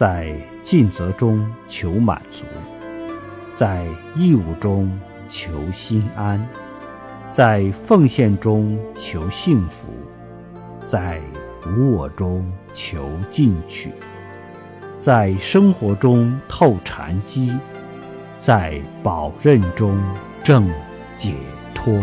在尽责中求满足在义务中求心安在奉献中求幸福在无我中求进取在生活中透禅机在宝任中正解脱。